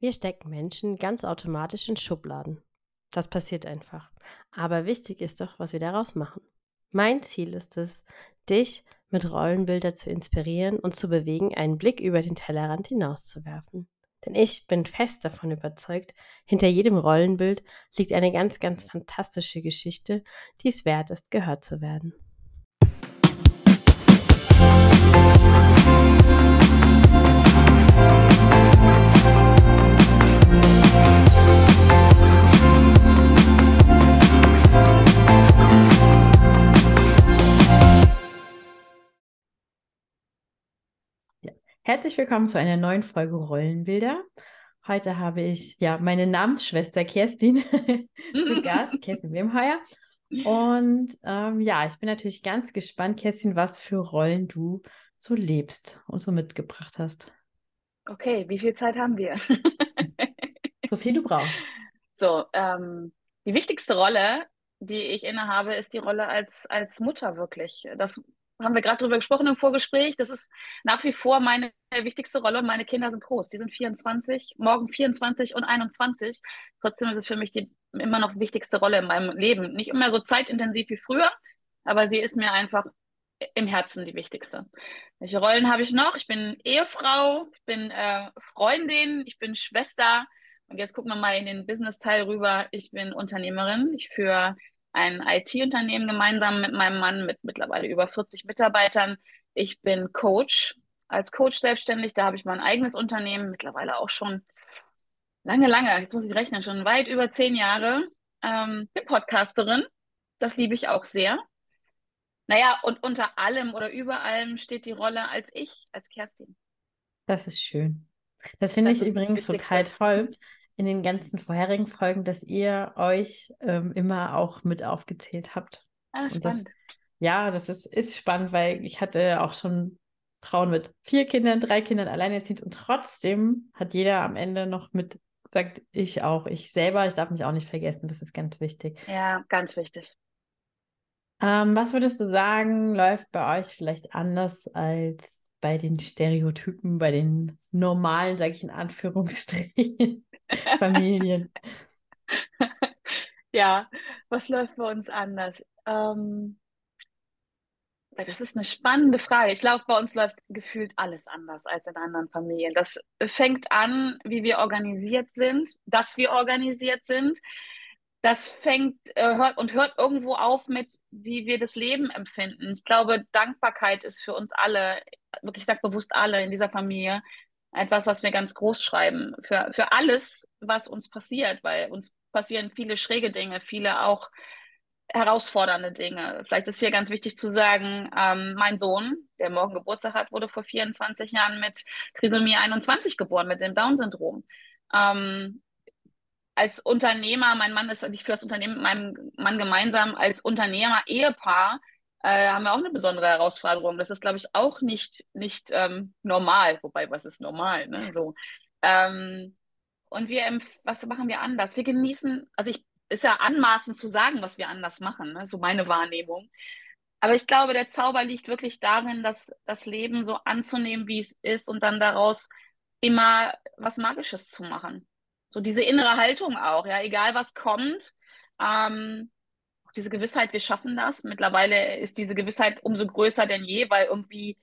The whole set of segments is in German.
Wir stecken Menschen ganz automatisch in Schubladen. Das passiert einfach. Aber wichtig ist doch, was wir daraus machen. Mein Ziel ist es, dich mit Rollenbilder zu inspirieren und zu bewegen, einen Blick über den Tellerrand hinauszuwerfen. Denn ich bin fest davon überzeugt, hinter jedem Rollenbild liegt eine ganz, ganz fantastische Geschichte, die es wert ist, gehört zu werden. Herzlich willkommen zu einer neuen Folge Rollenbilder. Heute habe ich ja meine Namensschwester Kerstin zu Gast, Kerstin Wimheuer. Und ähm, ja, ich bin natürlich ganz gespannt, Kerstin, was für Rollen du so lebst und so mitgebracht hast. Okay, wie viel Zeit haben wir? so viel du brauchst. So, ähm, die wichtigste Rolle, die ich innehabe, ist die Rolle als, als Mutter wirklich. Das haben wir gerade darüber gesprochen im Vorgespräch. Das ist nach wie vor meine wichtigste Rolle. Meine Kinder sind groß. Die sind 24, morgen 24 und 21. Trotzdem ist es für mich die immer noch wichtigste Rolle in meinem Leben. Nicht immer so zeitintensiv wie früher, aber sie ist mir einfach im Herzen die wichtigste. Welche Rollen habe ich noch? Ich bin Ehefrau, ich bin äh, Freundin, ich bin Schwester. Und jetzt gucken wir mal in den Business-Teil rüber. Ich bin Unternehmerin. Ich führe ein IT-Unternehmen gemeinsam mit meinem Mann mit mittlerweile über 40 Mitarbeitern. Ich bin Coach, als Coach selbstständig. Da habe ich mein eigenes Unternehmen, mittlerweile auch schon lange, lange, jetzt muss ich rechnen, schon weit über zehn Jahre. Ähm, bin Podcasterin, das liebe ich auch sehr. Naja, und unter allem oder über allem steht die Rolle als ich, als Kerstin. Das ist schön. Das finde ich übrigens total toll, in den ganzen vorherigen Folgen, dass ihr euch ähm, immer auch mit aufgezählt habt. Ah, spannend. Das, ja, das ist, ist spannend, weil ich hatte auch schon Frauen mit vier Kindern, drei Kindern alleinerziehend und trotzdem hat jeder am Ende noch mit sagt, ich auch, ich selber, ich darf mich auch nicht vergessen, das ist ganz wichtig. Ja, ganz wichtig. Ähm, was würdest du sagen, läuft bei euch vielleicht anders als bei den Stereotypen, bei den normalen, sage ich in Anführungsstrichen, Familien? ja, was läuft bei uns anders? Ähm, das ist eine spannende Frage. Ich glaube, bei uns läuft gefühlt alles anders als in anderen Familien. Das fängt an, wie wir organisiert sind, dass wir organisiert sind. Das fängt äh, hört und hört irgendwo auf mit, wie wir das Leben empfinden. Ich glaube, Dankbarkeit ist für uns alle, wirklich ich sage bewusst alle in dieser Familie, etwas, was wir ganz groß schreiben. Für, für alles, was uns passiert, weil uns passieren viele schräge Dinge, viele auch herausfordernde Dinge. Vielleicht ist hier ganz wichtig zu sagen, ähm, mein Sohn, der morgen Geburtstag hat, wurde vor 24 Jahren mit Trisomie 21 geboren, mit dem Down-Syndrom. Ähm, als Unternehmer, mein Mann ist, ich für das Unternehmen mit meinem Mann gemeinsam, als Unternehmer, Ehepaar, äh, haben wir auch eine besondere Herausforderung. Das ist, glaube ich, auch nicht, nicht ähm, normal. Wobei, was ist normal? Ne? So. Ähm, und wir, was machen wir anders? Wir genießen, also ich, ist ja anmaßend zu sagen, was wir anders machen, ne? so meine Wahrnehmung. Aber ich glaube, der Zauber liegt wirklich darin, dass das Leben so anzunehmen, wie es ist und dann daraus immer was Magisches zu machen. So diese innere Haltung auch, ja, egal was kommt, ähm, diese Gewissheit, wir schaffen das. Mittlerweile ist diese Gewissheit umso größer denn je, weil irgendwie,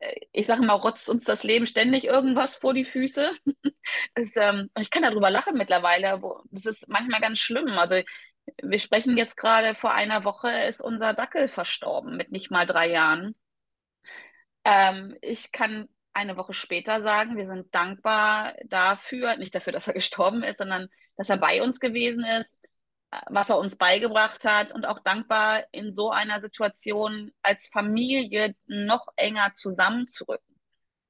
äh, ich sage mal, rotzt uns das Leben ständig irgendwas vor die Füße. das, ähm, ich kann darüber lachen mittlerweile. Das ist manchmal ganz schlimm. Also wir sprechen jetzt gerade vor einer Woche, ist unser Dackel verstorben mit nicht mal drei Jahren. Ähm, ich kann eine Woche später sagen, wir sind dankbar dafür, nicht dafür, dass er gestorben ist, sondern dass er bei uns gewesen ist, was er uns beigebracht hat und auch dankbar in so einer Situation als Familie noch enger zusammenzurücken.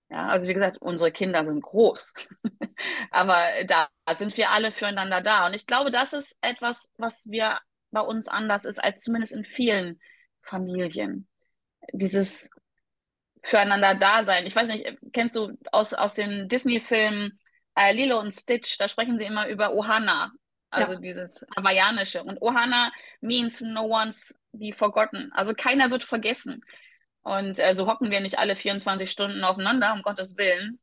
Ja, also wie gesagt, unsere Kinder sind groß, aber da sind wir alle füreinander da. Und ich glaube, das ist etwas, was wir bei uns anders ist als zumindest in vielen Familien. Dieses füreinander da sein. Ich weiß nicht, kennst du aus, aus den Disney-Filmen äh, Lilo und Stitch, da sprechen sie immer über Ohana, also ja. dieses Hawaiianische. Und Ohana means no one's be forgotten. Also keiner wird vergessen. Und äh, so hocken wir nicht alle 24 Stunden aufeinander, um Gottes Willen.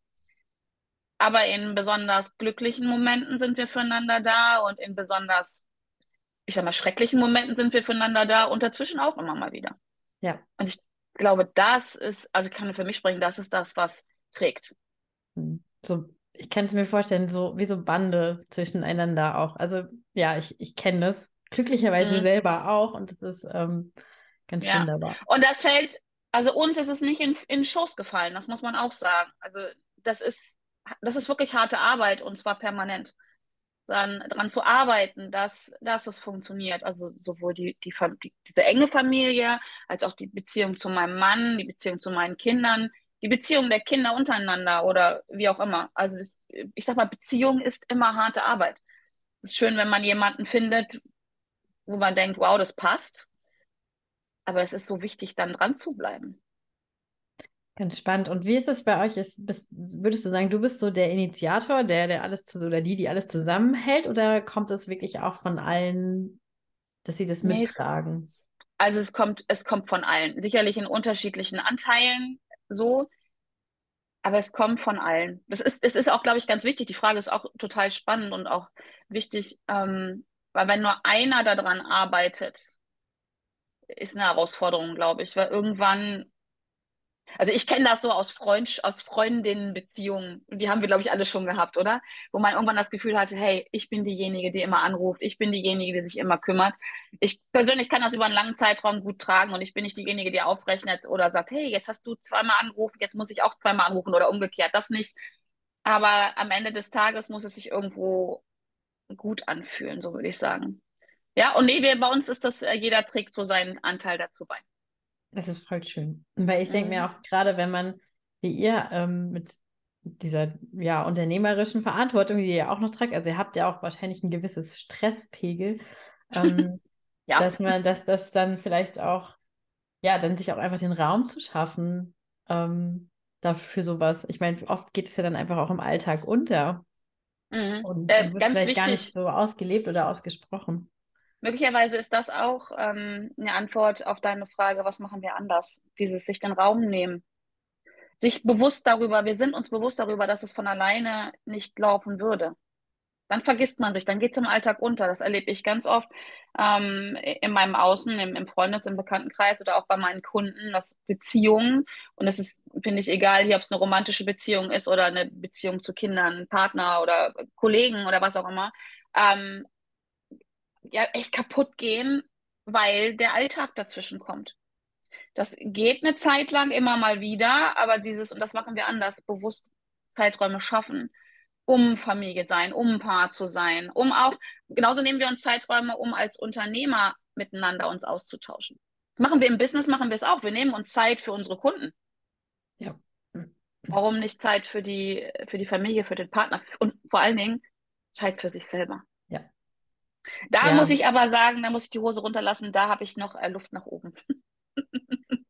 aber in besonders glücklichen Momenten sind wir füreinander da und in besonders, ich sag mal, schrecklichen Momenten sind wir füreinander da und dazwischen auch immer mal wieder. Ja. Und ich glaube, das ist, also ich kann für mich sprechen, das ist das, was trägt. Hm. So, ich kann es mir vorstellen, so wie so Bande zwischeneinander auch. Also ja, ich, ich kenne das glücklicherweise mhm. selber auch und das ist ähm, ganz ja. wunderbar. Und das fällt, also uns ist es nicht in, in Shows gefallen, das muss man auch sagen. Also das ist, das ist wirklich harte Arbeit und zwar permanent. Dann daran zu arbeiten, dass, dass es funktioniert. Also sowohl die, die, die, diese enge Familie als auch die Beziehung zu meinem Mann, die Beziehung zu meinen Kindern, die Beziehung der Kinder untereinander oder wie auch immer. Also das, ich sag mal, Beziehung ist immer harte Arbeit. Es ist schön, wenn man jemanden findet, wo man denkt, wow, das passt. Aber es ist so wichtig, dann dran zu bleiben. Ganz spannend. Und wie ist es bei euch? Ist, bist, würdest du sagen, du bist so der Initiator, der, der alles zu, oder die, die alles zusammenhält, oder kommt es wirklich auch von allen, dass sie das nee, mittragen? Also es kommt, es kommt von allen. Sicherlich in unterschiedlichen Anteilen so, aber es kommt von allen. Das ist, es ist auch, glaube ich, ganz wichtig. Die Frage ist auch total spannend und auch wichtig, ähm, weil wenn nur einer daran arbeitet, ist eine Herausforderung, glaube ich, weil irgendwann also ich kenne das so aus Freund, aus Freundinnenbeziehungen. Die haben wir, glaube ich, alle schon gehabt, oder? Wo man irgendwann das Gefühl hatte, hey, ich bin diejenige, die immer anruft, ich bin diejenige, die sich immer kümmert. Ich persönlich kann das über einen langen Zeitraum gut tragen und ich bin nicht diejenige, die aufrechnet oder sagt, hey, jetzt hast du zweimal angerufen, jetzt muss ich auch zweimal anrufen oder umgekehrt. Das nicht. Aber am Ende des Tages muss es sich irgendwo gut anfühlen, so würde ich sagen. Ja, und nee, wir, bei uns ist das, äh, jeder trägt so seinen Anteil dazu bei. Das ist voll schön. Weil ich denke mir mhm. auch gerade, wenn man, wie ihr, ähm, mit dieser ja, unternehmerischen Verantwortung, die ihr auch noch tragt, also ihr habt ja auch wahrscheinlich ein gewisses Stresspegel, ähm, ja. dass man, dass das dann vielleicht auch, ja, dann sich auch einfach den Raum zu schaffen, ähm, dafür sowas. Ich meine, oft geht es ja dann einfach auch im Alltag unter. Mhm. Und äh, wird vielleicht wichtig. gar nicht so ausgelebt oder ausgesprochen. Möglicherweise ist das auch ähm, eine Antwort auf deine Frage, was machen wir anders? Dieses sich den Raum nehmen. Sich bewusst darüber, wir sind uns bewusst darüber, dass es von alleine nicht laufen würde. Dann vergisst man sich, dann geht es im Alltag unter. Das erlebe ich ganz oft ähm, in meinem Außen, im, im Freundes-, im Bekanntenkreis oder auch bei meinen Kunden, dass Beziehungen, und es ist, finde ich, egal, ob es eine romantische Beziehung ist oder eine Beziehung zu Kindern, Partner oder Kollegen oder was auch immer, ähm, ja echt kaputt gehen, weil der Alltag dazwischen kommt. Das geht eine Zeit lang immer mal wieder, aber dieses, und das machen wir anders, bewusst Zeiträume schaffen, um Familie sein, um Paar zu sein, um auch, genauso nehmen wir uns Zeiträume, um als Unternehmer miteinander uns auszutauschen. Das machen wir im Business, machen wir es auch. Wir nehmen uns Zeit für unsere Kunden. Ja. Warum nicht Zeit für die, für die Familie, für den Partner und vor allen Dingen Zeit für sich selber? Da ja. muss ich aber sagen, da muss ich die Hose runterlassen, da habe ich noch äh, Luft nach oben.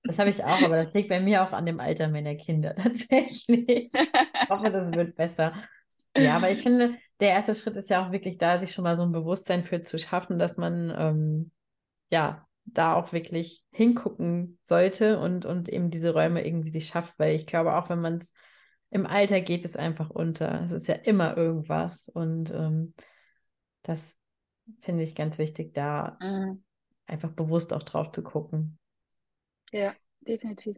Das habe ich auch, aber das liegt bei mir auch an dem Alter meiner Kinder tatsächlich. Ich hoffe, das wird besser. Ja, aber ich finde, der erste Schritt ist ja auch wirklich da, sich schon mal so ein Bewusstsein für zu schaffen, dass man ähm, ja da auch wirklich hingucken sollte und, und eben diese Räume irgendwie sich schafft, weil ich glaube, auch wenn man es im Alter geht es einfach unter. Es ist ja immer irgendwas und ähm, das finde ich ganz wichtig, da mhm. einfach bewusst auch drauf zu gucken. Ja, definitiv.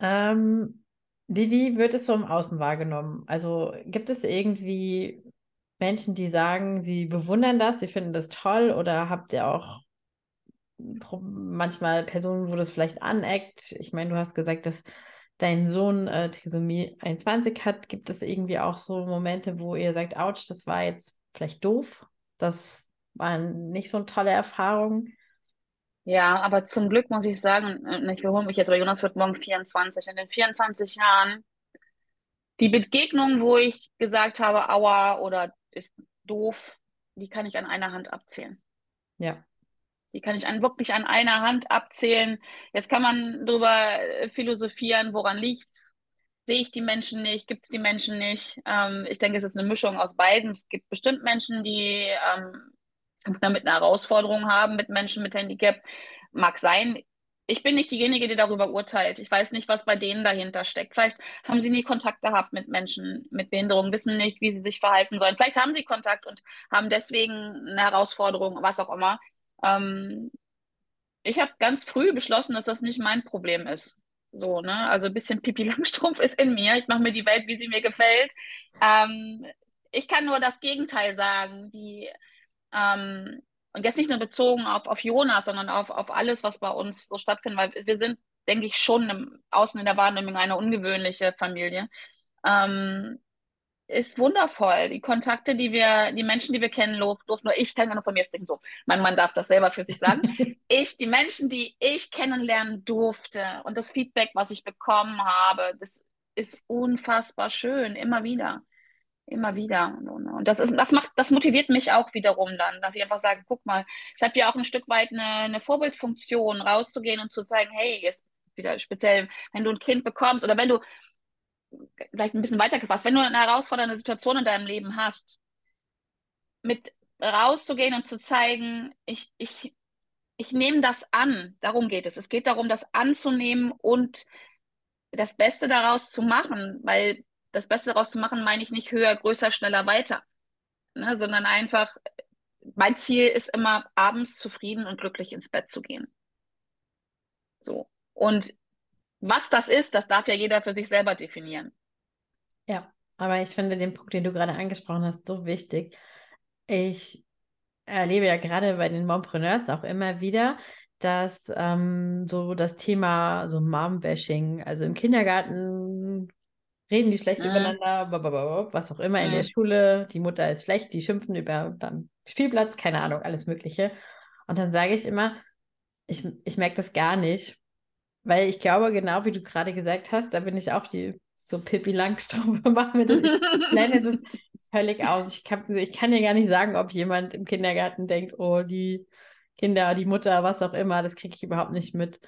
Ähm, wie, wie wird es so im Außen wahrgenommen? Also gibt es irgendwie Menschen, die sagen, sie bewundern das, sie finden das toll oder habt ihr auch manchmal Personen, wo das vielleicht aneckt? Ich meine, du hast gesagt, dass dein Sohn äh, Trisomie 21 hat. Gibt es irgendwie auch so Momente, wo ihr sagt, ouch, das war jetzt vielleicht doof? Das war nicht so eine tolle Erfahrung. Ja, aber zum Glück muss ich sagen, ich wiederhole mich jetzt, weil Jonas wird morgen 24. In den 24 Jahren, die Begegnungen, wo ich gesagt habe, aua oder ist doof, die kann ich an einer Hand abzählen. Ja. Die kann ich an, wirklich an einer Hand abzählen. Jetzt kann man darüber philosophieren, woran liegt's? Sehe ich die Menschen nicht, gibt es die Menschen nicht. Ähm, ich denke, es ist eine Mischung aus beiden. Es gibt bestimmt Menschen, die ähm, damit eine Herausforderung haben mit Menschen mit Handicap. Mag sein. ich bin nicht diejenige, die darüber urteilt. Ich weiß nicht, was bei denen dahinter steckt. Vielleicht haben sie nie Kontakt gehabt mit Menschen mit Behinderung, wissen nicht, wie sie sich verhalten sollen. Vielleicht haben sie Kontakt und haben deswegen eine Herausforderung, was auch immer. Ähm, ich habe ganz früh beschlossen, dass das nicht mein Problem ist. So, ne? Also ein bisschen Pipi Langstrumpf ist in mir. Ich mache mir die Welt, wie sie mir gefällt. Ähm, ich kann nur das Gegenteil sagen. Die, ähm, und jetzt nicht nur bezogen auf, auf Jonas, sondern auf, auf alles, was bei uns so stattfindet, weil wir sind, denke ich, schon im, außen in der Wahrnehmung eine ungewöhnliche Familie. Ähm, ist wundervoll. Die Kontakte, die wir, die Menschen, die wir kennen durften, nur ich kann ja nur von mir sprechen, so. Mein Mann darf das selber für sich sagen. ich, die Menschen, die ich kennenlernen durfte und das Feedback, was ich bekommen habe, das ist unfassbar schön, immer wieder immer wieder. Und das ist, das macht, das motiviert mich auch wiederum dann, dass ich einfach sage, guck mal, ich habe ja auch ein Stück weit eine, eine Vorbildfunktion, rauszugehen und zu zeigen, hey, jetzt wieder speziell, wenn du ein Kind bekommst oder wenn du vielleicht ein bisschen weitergefasst, wenn du eine herausfordernde Situation in deinem Leben hast, mit rauszugehen und zu zeigen, ich, ich, ich nehme das an. Darum geht es. Es geht darum, das anzunehmen und das Beste daraus zu machen, weil das Beste daraus zu machen, meine ich nicht höher, größer, schneller, weiter, ne, sondern einfach, mein Ziel ist immer, abends zufrieden und glücklich ins Bett zu gehen. So. Und was das ist, das darf ja jeder für sich selber definieren. Ja, aber ich finde den Punkt, den du gerade angesprochen hast, so wichtig. Ich erlebe ja gerade bei den Mompreneurs auch immer wieder, dass ähm, so das Thema so Mom-Bashing, also im Kindergarten reden die schlecht mhm. übereinander, was auch immer mhm. in der mhm. Schule, die Mutter ist schlecht, die schimpfen über beim Spielplatz, keine Ahnung, alles Mögliche. Und dann sage ich immer, ich, ich merke das gar nicht, weil ich glaube, genau wie du gerade gesagt hast, da bin ich auch die so Pippi Langstrumpf, machen wir das, ich blende das völlig aus. Ich kann, ich kann dir gar nicht sagen, ob jemand im Kindergarten denkt, oh, die Kinder, die Mutter, was auch immer, das kriege ich überhaupt nicht mit.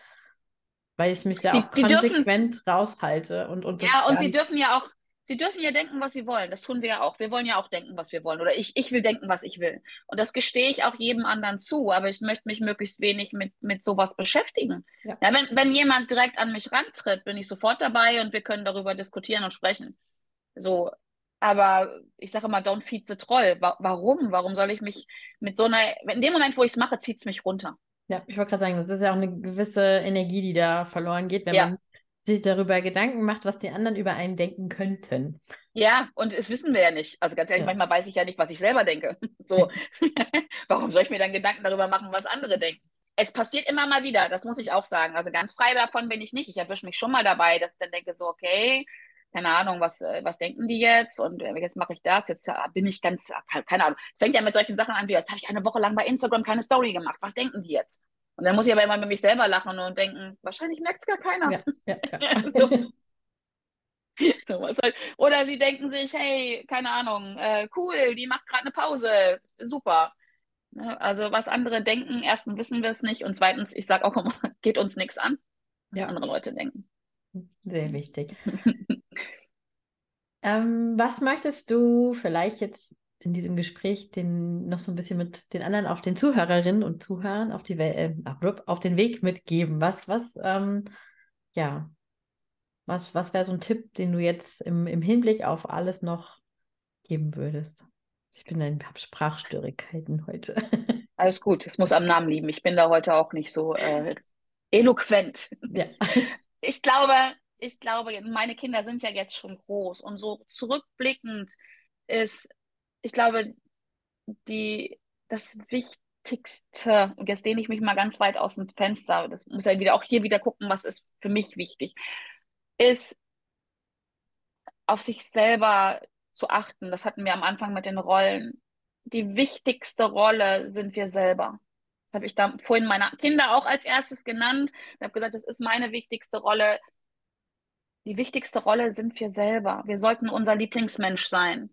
Weil ich mich da die, auch konsequent dürfen, raushalte und, und Ja, und sie dürfen ja auch, sie dürfen ja denken, was sie wollen. Das tun wir ja auch. Wir wollen ja auch denken, was wir wollen. Oder ich, ich will denken, was ich will. Und das gestehe ich auch jedem anderen zu, aber ich möchte mich möglichst wenig mit, mit sowas beschäftigen. Ja. ja wenn, wenn jemand direkt an mich rantritt, bin ich sofort dabei und wir können darüber diskutieren und sprechen. So, aber ich sage immer, don't feed the troll. Warum? Warum soll ich mich mit so einer, in dem Moment, wo ich es mache, zieht es mich runter. Ja, ich wollte gerade sagen, das ist ja auch eine gewisse Energie, die da verloren geht, wenn ja. man sich darüber Gedanken macht, was die anderen über einen denken könnten. Ja, und das wissen wir ja nicht. Also ganz ehrlich, ja. manchmal weiß ich ja nicht, was ich selber denke. So, warum soll ich mir dann Gedanken darüber machen, was andere denken? Es passiert immer mal wieder, das muss ich auch sagen. Also ganz frei davon bin ich nicht. Ich erwische mich schon mal dabei, dass ich dann denke, so, okay, keine Ahnung, was, äh, was denken die jetzt? Und äh, jetzt mache ich das, jetzt äh, bin ich ganz, keine Ahnung. Es fängt ja mit solchen Sachen an, wie jetzt habe ich eine Woche lang bei Instagram keine Story gemacht. Was denken die jetzt? Und dann muss ich aber immer mit mich selber lachen und denken, wahrscheinlich merkt es gar keiner. Ja, ja, ja. so. so halt. Oder sie denken sich, hey, keine Ahnung, äh, cool, die macht gerade eine Pause, super. Ne, also was andere denken, erstens wissen wir es nicht und zweitens, ich sage auch immer, geht uns nichts an, was andere Leute denken. Sehr wichtig. ähm, was möchtest du vielleicht jetzt in diesem Gespräch den, noch so ein bisschen mit den anderen, auf den Zuhörerinnen und Zuhörern auf, die äh, auf den Weg mitgeben? Was, was, ähm, ja, was, was wäre so ein Tipp, den du jetzt im, im Hinblick auf alles noch geben würdest? Ich bin in Sprachstörigkeiten heute. Alles gut, es muss am Namen liegen. Ich bin da heute auch nicht so äh, eloquent. Ja. Ich glaube, ich glaube, meine Kinder sind ja jetzt schon groß und so zurückblickend ist, ich glaube, die, das Wichtigste, und jetzt lehne ich mich mal ganz weit aus dem Fenster, das muss ja wieder auch hier wieder gucken, was ist für mich wichtig, ist auf sich selber zu achten. Das hatten wir am Anfang mit den Rollen. Die wichtigste Rolle sind wir selber. Das habe ich da vorhin meine Kinder auch als erstes genannt. Ich habe gesagt, das ist meine wichtigste Rolle die wichtigste Rolle sind wir selber. Wir sollten unser Lieblingsmensch sein.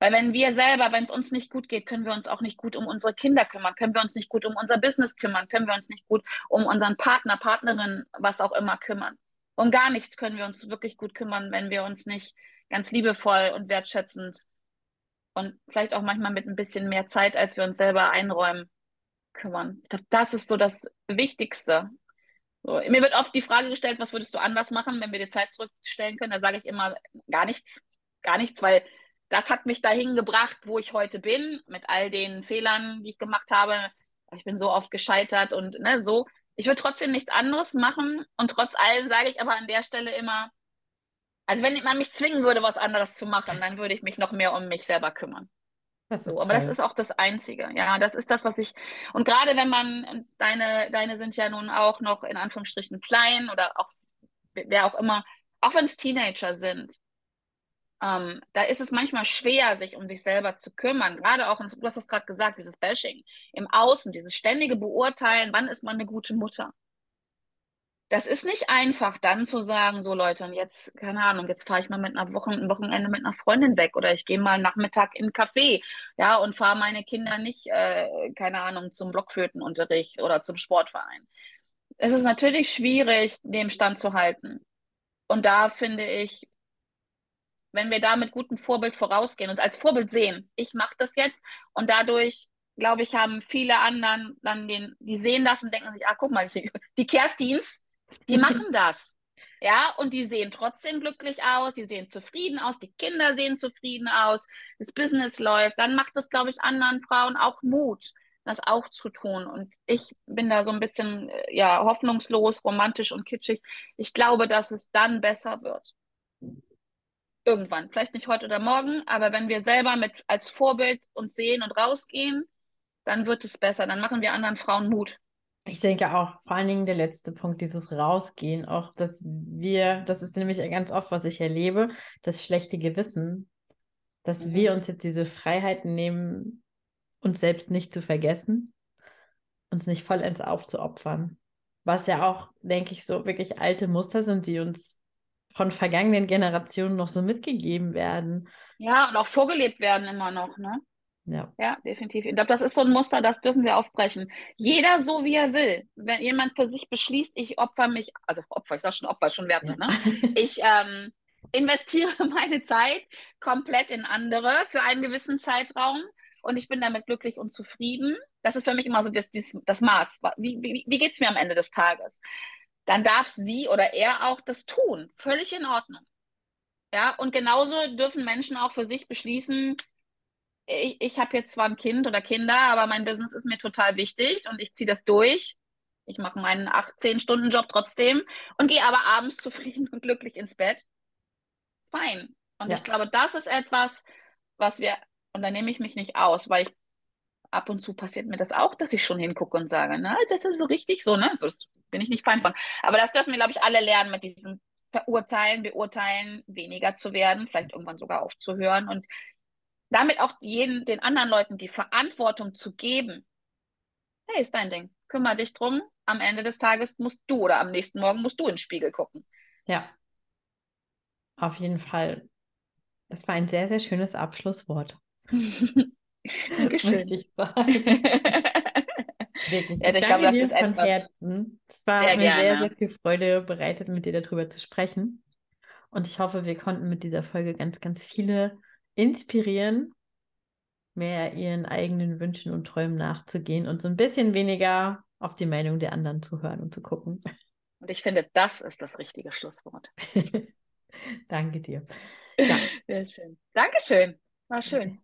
Weil wenn wir selber, wenn es uns nicht gut geht, können wir uns auch nicht gut um unsere Kinder kümmern, können wir uns nicht gut um unser Business kümmern, können wir uns nicht gut um unseren Partner, Partnerin, was auch immer kümmern. Um gar nichts können wir uns wirklich gut kümmern, wenn wir uns nicht ganz liebevoll und wertschätzend und vielleicht auch manchmal mit ein bisschen mehr Zeit, als wir uns selber einräumen, kümmern. Ich glaube, das ist so das Wichtigste. So, mir wird oft die Frage gestellt, was würdest du anders machen, wenn wir die Zeit zurückstellen können? Da sage ich immer gar nichts, gar nichts, weil das hat mich dahin gebracht, wo ich heute bin, mit all den Fehlern, die ich gemacht habe. Ich bin so oft gescheitert und ne, so. Ich würde trotzdem nichts anderes machen und trotz allem sage ich aber an der Stelle immer, also wenn man mich zwingen würde, was anderes zu machen, dann würde ich mich noch mehr um mich selber kümmern. So, aber das ist auch das Einzige. Ja, das ist das, was ich. Und gerade wenn man, deine, deine sind ja nun auch noch in Anführungsstrichen klein oder auch wer auch immer, auch wenn es Teenager sind, ähm, da ist es manchmal schwer, sich um sich selber zu kümmern. Gerade auch, du hast das gerade gesagt, dieses Bashing im Außen, dieses ständige Beurteilen, wann ist man eine gute Mutter? das ist nicht einfach, dann zu sagen, so Leute, und jetzt, keine Ahnung, jetzt fahre ich mal mit einer Woche, ein Wochenende mit einer Freundin weg oder ich gehe mal Nachmittag in einen Café, ja, und fahre meine Kinder nicht, äh, keine Ahnung, zum Blockflötenunterricht oder zum Sportverein. Es ist natürlich schwierig, dem Stand zu halten. Und da finde ich, wenn wir da mit gutem Vorbild vorausgehen und als Vorbild sehen, ich mache das jetzt und dadurch glaube ich, haben viele anderen dann den, die sehen das und denken sich, ah, guck mal, die Kerstins, die machen das. Ja, und die sehen trotzdem glücklich aus, die sehen zufrieden aus, die Kinder sehen zufrieden aus, das Business läuft. Dann macht das, glaube ich, anderen Frauen auch Mut, das auch zu tun. Und ich bin da so ein bisschen, äh, ja, hoffnungslos, romantisch und kitschig. Ich glaube, dass es dann besser wird. Irgendwann. Vielleicht nicht heute oder morgen, aber wenn wir selber mit als Vorbild uns sehen und rausgehen, dann wird es besser. Dann machen wir anderen Frauen Mut. Ich denke auch, vor allen Dingen der letzte Punkt, dieses Rausgehen, auch, dass wir, das ist nämlich ganz oft, was ich erlebe, das schlechte Gewissen, dass mhm. wir uns jetzt diese Freiheiten nehmen, uns selbst nicht zu vergessen, uns nicht vollends aufzuopfern. Was ja auch, denke ich, so wirklich alte Muster sind, die uns von vergangenen Generationen noch so mitgegeben werden. Ja, und auch vorgelebt werden immer noch, ne? Ja. ja, definitiv. Ich glaube, das ist so ein Muster, das dürfen wir aufbrechen. Jeder so, wie er will. Wenn jemand für sich beschließt, ich opfer mich, also Opfer, ich sage schon Opfer, schon wert, ja. ne? Ich ähm, investiere meine Zeit komplett in andere für einen gewissen Zeitraum und ich bin damit glücklich und zufrieden. Das ist für mich immer so das, das, das Maß. Wie, wie, wie geht es mir am Ende des Tages? Dann darf sie oder er auch das tun. Völlig in Ordnung. Ja, und genauso dürfen Menschen auch für sich beschließen, ich, ich habe jetzt zwar ein Kind oder Kinder, aber mein Business ist mir total wichtig und ich ziehe das durch. Ich mache meinen 18-Stunden-Job trotzdem und gehe aber abends zufrieden und glücklich ins Bett. Fein. Und ja. ich glaube, das ist etwas, was wir, und da nehme ich mich nicht aus, weil ich ab und zu passiert mir das auch, dass ich schon hingucke und sage, na, das ist so richtig so, ne? So bin ich nicht fein von. Aber das dürfen wir, glaube ich, alle lernen, mit diesem Verurteilen, Beurteilen weniger zu werden, vielleicht irgendwann sogar aufzuhören und damit auch jeden, den anderen Leuten die Verantwortung zu geben, hey, ist dein Ding, kümmere dich drum, am Ende des Tages musst du oder am nächsten Morgen musst du in den Spiegel gucken. Ja, auf jeden Fall. Das war ein sehr, sehr schönes Abschlusswort. Dankeschön. ich Wirklich. Ja, ich, ich glaube, das ist von etwas. Herzen. Es war sehr mir gerne. sehr, sehr viel Freude bereitet, mit dir darüber zu sprechen. Und ich hoffe, wir konnten mit dieser Folge ganz, ganz viele inspirieren, mehr ihren eigenen Wünschen und Träumen nachzugehen und so ein bisschen weniger auf die Meinung der anderen zu hören und zu gucken. Und ich finde, das ist das richtige Schlusswort. Danke dir. Ja. Sehr schön. Dankeschön. War schön.